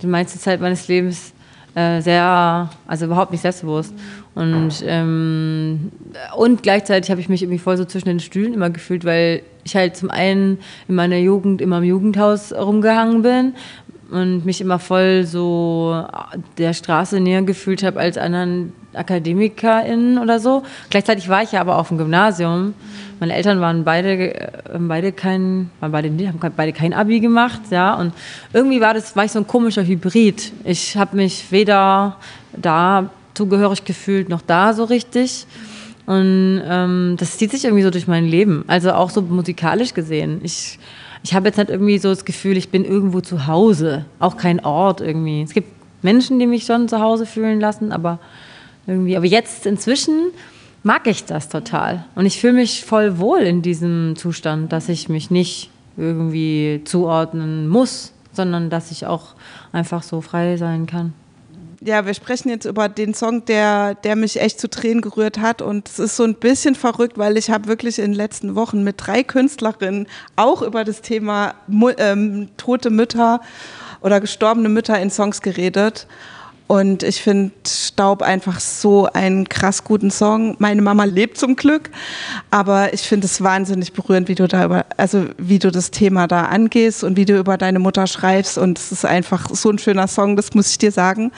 die meiste Zeit meines Lebens äh, sehr, also überhaupt nicht selbstbewusst. Und, ähm, und gleichzeitig habe ich mich irgendwie voll so zwischen den Stühlen immer gefühlt, weil ich halt zum einen in meiner Jugend immer im Jugendhaus rumgehangen bin und mich immer voll so der Straße näher gefühlt habe als anderen AkademikerInnen oder so. Gleichzeitig war ich ja aber auf dem Gymnasium. Meine Eltern waren beide, beide kein, waren beide, haben beide kein Abi gemacht, ja. Und irgendwie war das, war ich so ein komischer Hybrid. Ich habe mich weder da zugehörig gefühlt, noch da so richtig. Und ähm, das zieht sich irgendwie so durch mein Leben. Also auch so musikalisch gesehen. Ich ich habe jetzt halt irgendwie so das Gefühl, ich bin irgendwo zu Hause, auch kein Ort irgendwie. Es gibt Menschen, die mich schon zu Hause fühlen lassen, aber irgendwie, aber jetzt inzwischen mag ich das total. Und ich fühle mich voll wohl in diesem Zustand, dass ich mich nicht irgendwie zuordnen muss, sondern dass ich auch einfach so frei sein kann ja, wir sprechen jetzt über den Song, der, der mich echt zu Tränen gerührt hat. Und es ist so ein bisschen verrückt, weil ich habe wirklich in den letzten Wochen mit drei Künstlerinnen auch über das Thema ähm, tote Mütter oder gestorbene Mütter in Songs geredet. Und ich finde Staub einfach so einen krass guten Song. Meine Mama lebt zum Glück, aber ich finde es wahnsinnig berührend, wie du da über, also wie du das Thema da angehst und wie du über deine Mutter schreibst. Und es ist einfach so ein schöner Song, das muss ich dir sagen.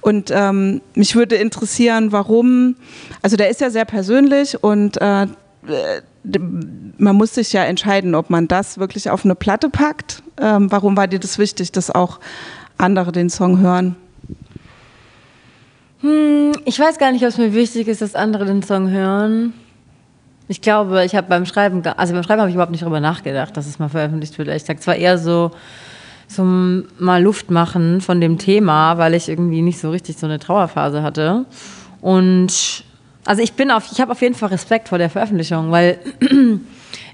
Und ähm, mich würde interessieren, warum, also der ist ja sehr persönlich und äh, man muss sich ja entscheiden, ob man das wirklich auf eine Platte packt. Ähm, warum war dir das wichtig, dass auch andere den Song hören? Hm, ich weiß gar nicht, ob es mir wichtig ist, dass andere den Song hören. Ich glaube, ich habe beim Schreiben, also beim Schreiben habe ich überhaupt nicht darüber nachgedacht, dass es mal veröffentlicht wird. Ich sage zwar eher so zum mal Luft machen von dem Thema, weil ich irgendwie nicht so richtig so eine Trauerphase hatte. Und also ich bin auf, ich habe auf jeden Fall Respekt vor der Veröffentlichung, weil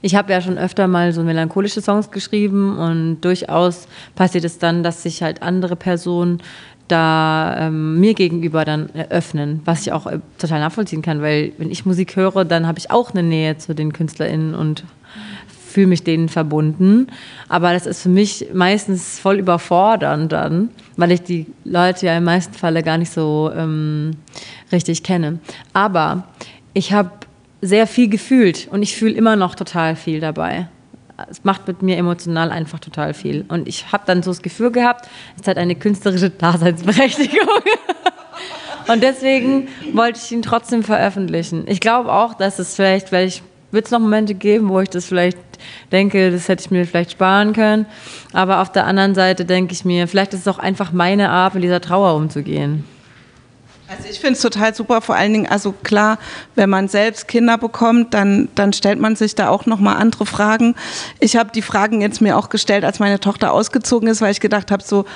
ich habe ja schon öfter mal so melancholische Songs geschrieben und durchaus passiert es dann, dass sich halt andere Personen da ähm, mir gegenüber dann öffnen, was ich auch äh, total nachvollziehen kann, weil wenn ich Musik höre, dann habe ich auch eine Nähe zu den KünstlerInnen und fühle mich denen verbunden. Aber das ist für mich meistens voll überfordernd dann, weil ich die Leute ja im meisten Falle gar nicht so ähm, richtig kenne. Aber ich habe sehr viel gefühlt und ich fühle immer noch total viel dabei es macht mit mir emotional einfach total viel. Und ich habe dann so das Gefühl gehabt, es hat eine künstlerische Daseinsberechtigung. Und deswegen wollte ich ihn trotzdem veröffentlichen. Ich glaube auch, dass es vielleicht, weil ich wird es noch Momente geben, wo ich das vielleicht denke, das hätte ich mir vielleicht sparen können. Aber auf der anderen Seite denke ich mir, vielleicht ist es auch einfach meine Art, mit dieser Trauer umzugehen. Also ich finde es total super, vor allen Dingen, also klar, wenn man selbst Kinder bekommt, dann, dann stellt man sich da auch nochmal andere Fragen. Ich habe die Fragen jetzt mir auch gestellt, als meine Tochter ausgezogen ist, weil ich gedacht habe, so,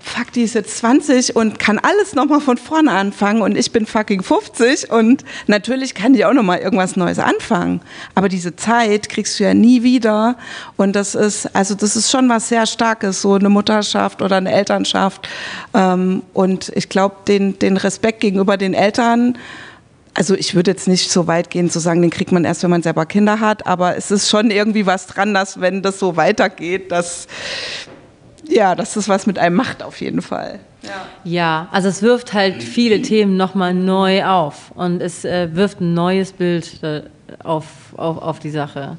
fuck, die ist jetzt 20 und kann alles nochmal von vorne anfangen und ich bin fucking 50 und natürlich kann die auch nochmal irgendwas Neues anfangen. Aber diese Zeit kriegst du ja nie wieder und das ist, also das ist schon was sehr Starkes, so eine Mutterschaft oder eine Elternschaft ähm, und ich glaube, den, den Respekt gegenüber den Eltern, also ich würde jetzt nicht so weit gehen zu sagen, den kriegt man erst, wenn man selber Kinder hat, aber es ist schon irgendwie was dran, dass wenn das so weitergeht, dass ja, dass das was mit einem macht auf jeden Fall. Ja, ja also es wirft halt viele Themen nochmal neu auf und es äh, wirft ein neues Bild äh, auf, auf, auf die Sache.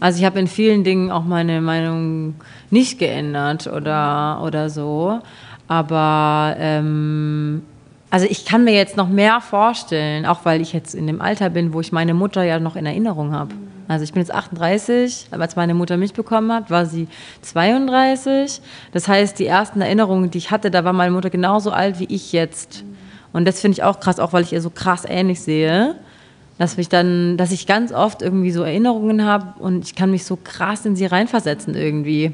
Also ich habe in vielen Dingen auch meine Meinung nicht geändert oder, oder so, aber ähm, also ich kann mir jetzt noch mehr vorstellen, auch weil ich jetzt in dem Alter bin, wo ich meine Mutter ja noch in Erinnerung habe. Also ich bin jetzt 38, als meine Mutter mich bekommen hat, war sie 32. Das heißt, die ersten Erinnerungen, die ich hatte, da war meine Mutter genauso alt wie ich jetzt. Und das finde ich auch krass, auch weil ich ihr so krass ähnlich sehe, dass mich dann, dass ich ganz oft irgendwie so Erinnerungen habe und ich kann mich so krass in sie reinversetzen irgendwie,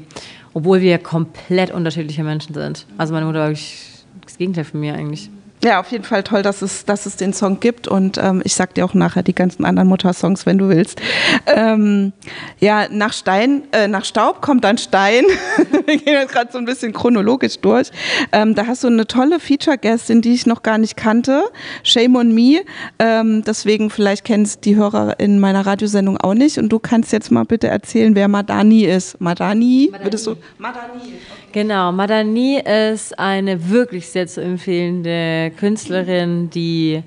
obwohl wir komplett unterschiedliche Menschen sind. Also meine Mutter war wirklich das Gegenteil von mir eigentlich. Ja, auf jeden Fall toll, dass es, dass es den Song gibt und ähm, ich sag dir auch nachher die ganzen anderen Muttersongs, wenn du willst. Ähm, ja, nach Stein, äh, nach Staub kommt dann Stein. Wir gehen jetzt gerade so ein bisschen chronologisch durch. Ähm, da hast du eine tolle Feature-Gästin, die ich noch gar nicht kannte. Shame on me. Ähm, deswegen vielleicht kennst die Hörer in meiner Radiosendung auch nicht und du kannst jetzt mal bitte erzählen, wer Madani ist. Madani, Madani. würdest du? Madani. Okay. Genau, Madani ist eine wirklich sehr zu empfehlende Künstlerin, die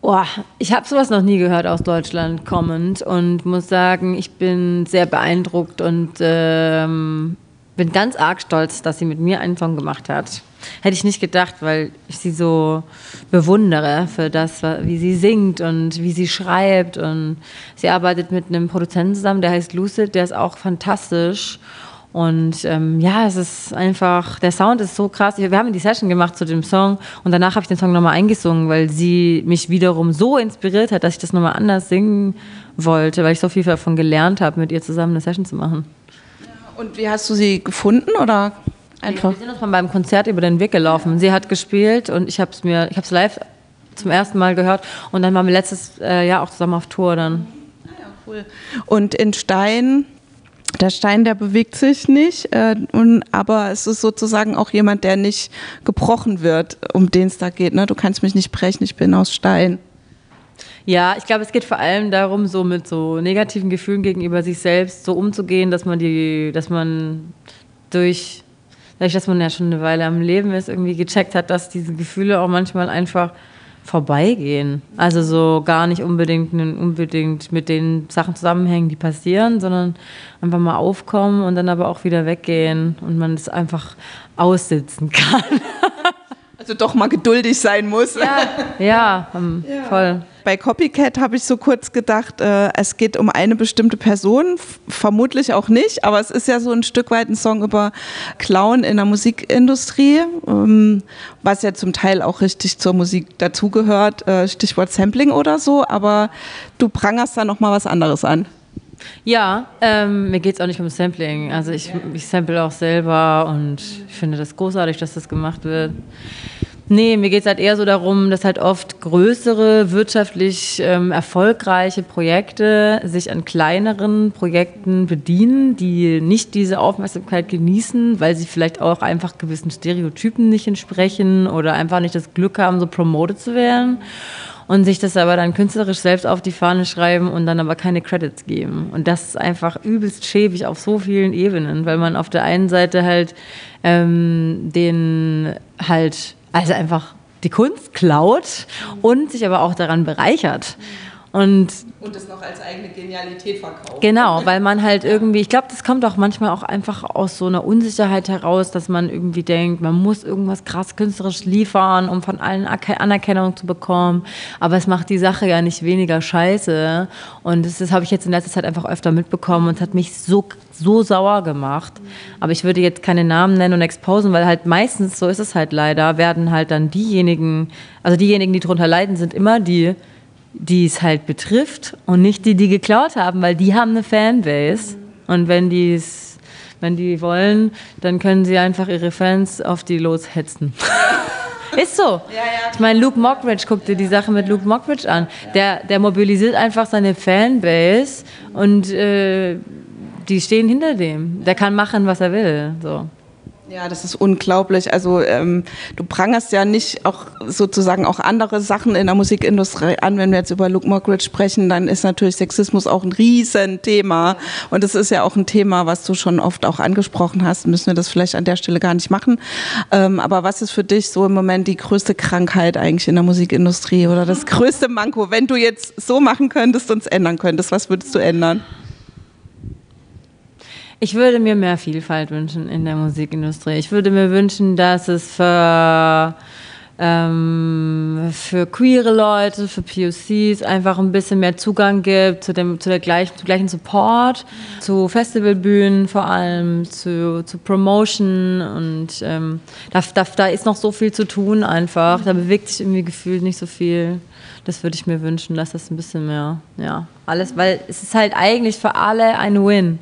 Oh, ich habe sowas noch nie gehört aus Deutschland kommend und muss sagen, ich bin sehr beeindruckt und ähm, bin ganz arg stolz, dass sie mit mir einen Song gemacht hat. Hätte ich nicht gedacht, weil ich sie so bewundere für das, wie sie singt und wie sie schreibt. Und sie arbeitet mit einem Produzenten zusammen, der heißt Lucid, der ist auch fantastisch. Und ähm, ja, es ist einfach, der Sound ist so krass. Wir haben die Session gemacht zu dem Song und danach habe ich den Song nochmal eingesungen, weil sie mich wiederum so inspiriert hat, dass ich das nochmal anders singen wollte, weil ich so viel davon gelernt habe, mit ihr zusammen eine Session zu machen. Und wie hast du sie gefunden oder einfach? Wir sind uns mal beim Konzert über den Weg gelaufen. Sie hat gespielt und ich habe es mir, ich habe es live zum ersten Mal gehört und dann waren wir letztes äh, Jahr auch zusammen auf Tour dann. Ah ja, cool. Und in Stein der Stein, der bewegt sich nicht, äh, und, aber es ist sozusagen auch jemand, der nicht gebrochen wird, um den es da geht. Ne? Du kannst mich nicht brechen, ich bin aus Stein. Ja, ich glaube, es geht vor allem darum, so mit so negativen Gefühlen gegenüber sich selbst so umzugehen, dass man die, dass man durch, dadurch, dass man ja schon eine Weile am Leben ist, irgendwie gecheckt hat, dass diese Gefühle auch manchmal einfach vorbeigehen. Also so gar nicht unbedingt, unbedingt mit den Sachen zusammenhängen, die passieren, sondern einfach mal aufkommen und dann aber auch wieder weggehen und man es einfach aussitzen kann. Also doch mal geduldig sein muss. Ja, ja, ähm, ja. voll. Bei Copycat habe ich so kurz gedacht, äh, es geht um eine bestimmte Person, vermutlich auch nicht, aber es ist ja so ein Stück weit ein Song über Clown in der Musikindustrie, ähm, was ja zum Teil auch richtig zur Musik dazugehört, äh, Stichwort Sampling oder so, aber du prangerst da nochmal was anderes an. Ja, ähm, mir geht es auch nicht um Sampling. Also ich, ich sample auch selber und ich finde das großartig, dass das gemacht wird. Nee, mir geht es halt eher so darum, dass halt oft größere, wirtschaftlich ähm, erfolgreiche Projekte sich an kleineren Projekten bedienen, die nicht diese Aufmerksamkeit genießen, weil sie vielleicht auch einfach gewissen Stereotypen nicht entsprechen oder einfach nicht das Glück haben, so promoted zu werden und sich das aber dann künstlerisch selbst auf die Fahne schreiben und dann aber keine Credits geben. Und das ist einfach übelst schäbig auf so vielen Ebenen, weil man auf der einen Seite halt ähm, den halt also einfach die Kunst klaut und sich aber auch daran bereichert. Und, und es noch als eigene Genialität verkauft. Genau, weil man halt irgendwie, ich glaube, das kommt auch manchmal auch einfach aus so einer Unsicherheit heraus, dass man irgendwie denkt, man muss irgendwas krass künstlerisch liefern, um von allen Anerkennung zu bekommen. Aber es macht die Sache ja nicht weniger scheiße. Und das, das habe ich jetzt in letzter Zeit einfach öfter mitbekommen und es hat mich so, so sauer gemacht. Aber ich würde jetzt keine Namen nennen und exposen, weil halt meistens, so ist es halt leider, werden halt dann diejenigen, also diejenigen, die darunter leiden, sind immer die, die es halt betrifft und nicht die, die geklaut haben, weil die haben eine Fanbase. Und wenn die wenn die wollen, dann können sie einfach ihre Fans auf die loshetzen. Ist so. Ich meine, Luke Mockridge, guck dir die Sache mit Luke Mockridge an. Der, der mobilisiert einfach seine Fanbase und äh, die stehen hinter dem. Der kann machen, was er will. So. Ja, das ist unglaublich. Also ähm, du prangerst ja nicht auch sozusagen auch andere Sachen in der Musikindustrie an. Wenn wir jetzt über Luke Mockridge sprechen, dann ist natürlich Sexismus auch ein Riesenthema. Und das ist ja auch ein Thema, was du schon oft auch angesprochen hast. Müssen wir das vielleicht an der Stelle gar nicht machen. Ähm, aber was ist für dich so im Moment die größte Krankheit eigentlich in der Musikindustrie oder das größte Manko? Wenn du jetzt so machen könntest und es ändern könntest, was würdest du ändern? Ich würde mir mehr Vielfalt wünschen in der Musikindustrie. Ich würde mir wünschen, dass es für, ähm, für queere Leute, für POCs einfach ein bisschen mehr Zugang gibt zu dem zu der gleichen, zu gleichen Support, zu Festivalbühnen vor allem, zu, zu Promotion und ähm, da, da, da ist noch so viel zu tun einfach. Da bewegt sich irgendwie gefühlt nicht so viel das würde ich mir wünschen, dass das ein bisschen mehr, ja, alles, weil es ist halt eigentlich für alle ein Win.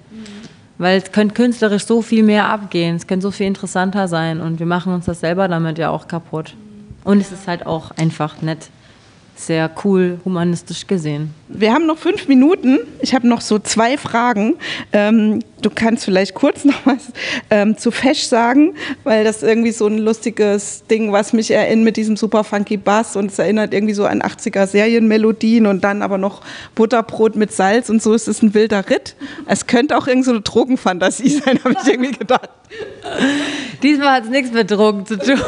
Weil es könnte künstlerisch so viel mehr abgehen, es könnte so viel interessanter sein. Und wir machen uns das selber damit ja auch kaputt. Und es ist halt auch einfach nett sehr cool humanistisch gesehen. Wir haben noch fünf Minuten. Ich habe noch so zwei Fragen. Ähm, du kannst vielleicht kurz noch was ähm, zu Fesch sagen, weil das irgendwie so ein lustiges Ding, was mich erinnert mit diesem super funky Bass und es erinnert irgendwie so an 80er Serienmelodien und dann aber noch Butterbrot mit Salz und so ist es ein wilder Ritt. Es könnte auch irgendeine so Drogenfantasie sein, habe ich irgendwie gedacht. Diesmal hat es nichts mit Drogen zu tun.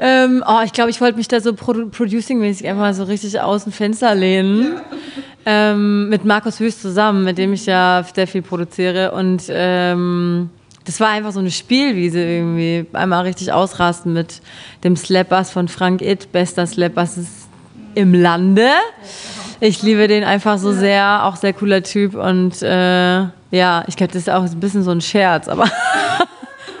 Ähm, oh, ich glaube, ich wollte mich da so Pro Producing-mäßig einfach so richtig aus dem Fenster lehnen. Ja. Ähm, mit Markus Wüst zusammen, mit dem ich ja sehr viel produziere. Und ähm, das war einfach so eine Spielwiese irgendwie. Einmal richtig ausrasten mit dem Slap-Bass von Frank It, bester Slap-Bass im Lande. Ich liebe den einfach so sehr, auch sehr cooler Typ. Und äh, ja, ich glaube, das ist auch ein bisschen so ein Scherz, aber.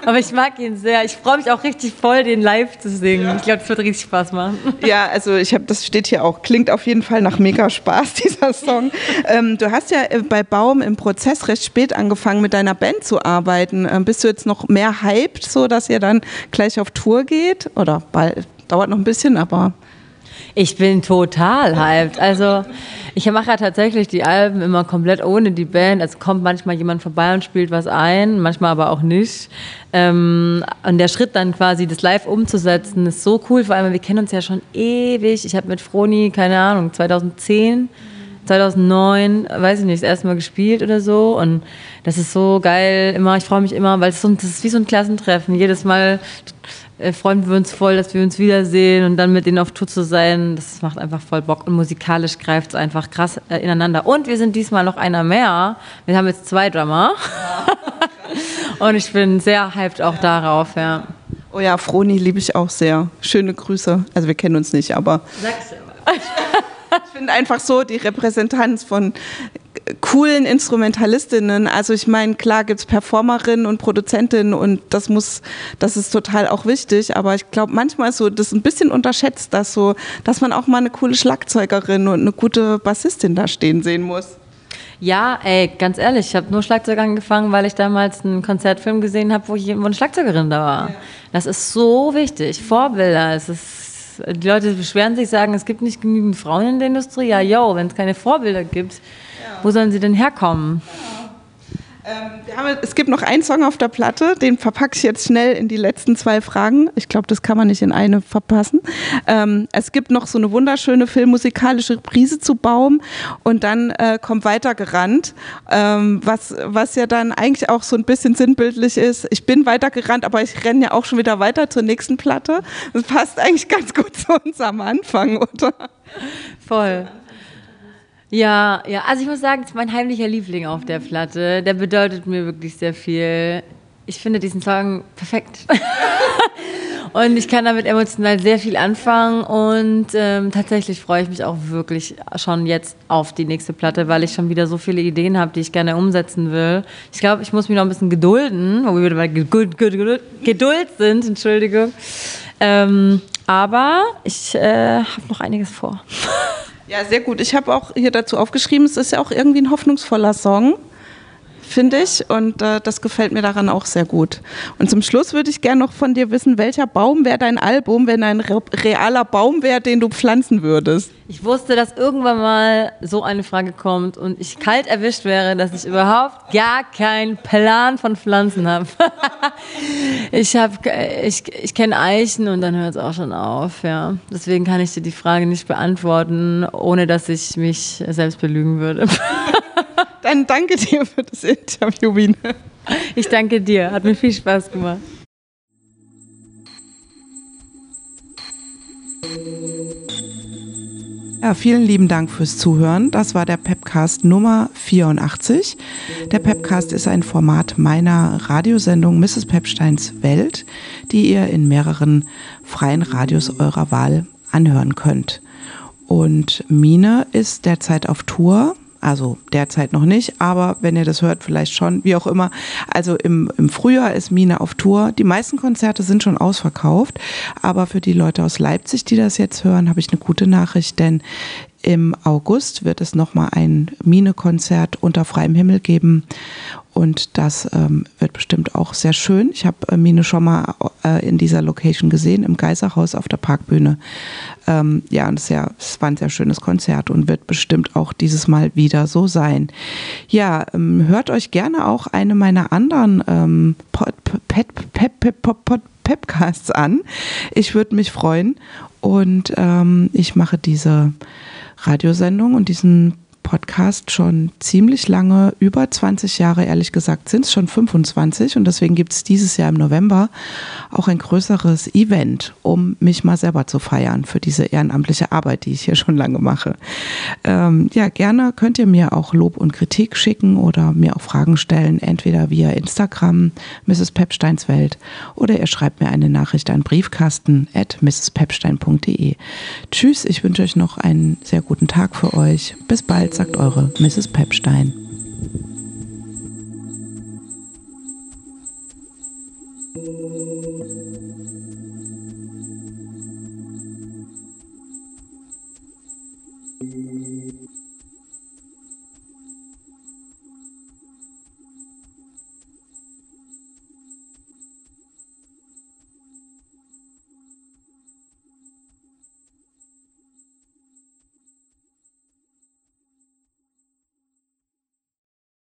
Aber ich mag ihn sehr. Ich freue mich auch richtig voll, den live zu singen. Ja. Ich glaube, das wird richtig Spaß machen. Ja, also ich habe, das steht hier auch, klingt auf jeden Fall nach mega Spaß, dieser Song. ähm, du hast ja äh, bei Baum im Prozess recht spät angefangen, mit deiner Band zu arbeiten. Ähm, bist du jetzt noch mehr hyped, so dass ihr dann gleich auf Tour geht? Oder bald, dauert noch ein bisschen, aber. Ich bin total hyped. Also ich mache ja tatsächlich die Alben immer komplett ohne die Band. Es kommt manchmal jemand vorbei und spielt was ein, manchmal aber auch nicht. Ähm, und der Schritt dann quasi, das live umzusetzen, ist so cool. Vor allem, wir kennen uns ja schon ewig. Ich habe mit Froni, keine Ahnung, 2010 2009, weiß ich nicht, das erste Mal gespielt oder so. Und das ist so geil immer. Ich freue mich immer, weil es so, ist wie so ein Klassentreffen. Jedes Mal freuen wir uns voll, dass wir uns wiedersehen und dann mit denen auf Tour zu sein. Das macht einfach voll Bock und musikalisch greift es einfach krass äh, ineinander. Und wir sind diesmal noch einer mehr. Wir haben jetzt zwei Drummer. und ich bin sehr hyped auch darauf, ja. Oh ja, Froni liebe ich auch sehr. Schöne Grüße. Also wir kennen uns nicht, aber. Sag's immer. ich finde einfach so die Repräsentanz von coolen Instrumentalistinnen. Also ich meine, klar gibt es Performerinnen und Produzentinnen und das muss, das ist total auch wichtig, aber ich glaube manchmal so, das ist ein bisschen unterschätzt, dass so, dass man auch mal eine coole Schlagzeugerin und eine gute Bassistin da stehen sehen muss. Ja, ey, ganz ehrlich, ich habe nur Schlagzeug angefangen, weil ich damals einen Konzertfilm gesehen habe, wo, wo eine Schlagzeugerin da war. Ja. Das ist so wichtig. Vorbilder, es ist die Leute beschweren sich, sagen, es gibt nicht genügend Frauen in der Industrie. Ja, yo, wenn es keine Vorbilder gibt, wo sollen sie denn herkommen? Ähm, haben, es gibt noch einen Song auf der Platte, den verpacke ich jetzt schnell in die letzten zwei Fragen. Ich glaube, das kann man nicht in eine verpassen. Ähm, es gibt noch so eine wunderschöne filmmusikalische Prise zu Baum und dann äh, kommt weiter gerannt, ähm, was, was ja dann eigentlich auch so ein bisschen sinnbildlich ist. Ich bin weiter gerannt, aber ich renne ja auch schon wieder weiter zur nächsten Platte. Das passt eigentlich ganz gut zu uns am Anfang, oder? Voll. Ja, ja, also ich muss sagen, es ist mein heimlicher Liebling auf der Platte. Der bedeutet mir wirklich sehr viel. Ich finde diesen Song perfekt. und ich kann damit emotional sehr viel anfangen und ähm, tatsächlich freue ich mich auch wirklich schon jetzt auf die nächste Platte, weil ich schon wieder so viele Ideen habe, die ich gerne umsetzen will. Ich glaube, ich muss mich noch ein bisschen gedulden, wo wir wieder bei Geduld, sind, Entschuldigung. Ähm, aber ich äh, habe noch einiges vor. Ja, sehr gut. Ich habe auch hier dazu aufgeschrieben, es ist ja auch irgendwie ein hoffnungsvoller Song finde ich. Und äh, das gefällt mir daran auch sehr gut. Und zum Schluss würde ich gerne noch von dir wissen, welcher Baum wäre dein Album, wenn ein realer Baum wäre, den du pflanzen würdest? Ich wusste, dass irgendwann mal so eine Frage kommt und ich kalt erwischt wäre, dass ich überhaupt gar keinen Plan von Pflanzen habe. ich ich, ich kenne Eichen und dann hört es auch schon auf. Ja. Deswegen kann ich dir die Frage nicht beantworten, ohne dass ich mich selbst belügen würde. Dann danke dir für das Interview, Wien. Ich danke dir, hat mir viel Spaß gemacht. Ja, vielen lieben Dank fürs Zuhören. Das war der Pepcast Nummer 84. Der Pepcast ist ein Format meiner Radiosendung Mrs. Pepsteins Welt, die ihr in mehreren freien Radios eurer Wahl anhören könnt. Und Mine ist derzeit auf Tour also derzeit noch nicht, aber wenn ihr das hört, vielleicht schon, wie auch immer. Also im, im Frühjahr ist Mine auf Tour. Die meisten Konzerte sind schon ausverkauft, aber für die Leute aus Leipzig, die das jetzt hören, habe ich eine gute Nachricht, denn im August wird es nochmal ein Mine-Konzert unter freiem Himmel geben und das ähm, wird bestimmt auch sehr schön. Ich habe äh, Mine schon mal äh, in dieser Location gesehen, im Geiserhaus auf der Parkbühne. Ähm, ja, und es, ja, es war ein sehr schönes Konzert und wird bestimmt auch dieses Mal wieder so sein. Ja, ähm, hört euch gerne auch eine meiner anderen ähm, Pod, Pep, Pep, Pep, Pep, Pepcasts an. Ich würde mich freuen und ähm, ich mache diese Radiosendung und diesen Podcast schon ziemlich lange, über 20 Jahre, ehrlich gesagt, sind es schon 25 und deswegen gibt es dieses Jahr im November auch ein größeres Event, um mich mal selber zu feiern für diese ehrenamtliche Arbeit, die ich hier schon lange mache. Ähm, ja, gerne könnt ihr mir auch Lob und Kritik schicken oder mir auch Fragen stellen, entweder via Instagram, Mrs. Pepsteins Welt, oder ihr schreibt mir eine Nachricht an briefkasten at mrspepstein.de. Tschüss, ich wünsche euch noch einen sehr guten Tag für euch. Bis bald sagt eure Mrs. Pepstein.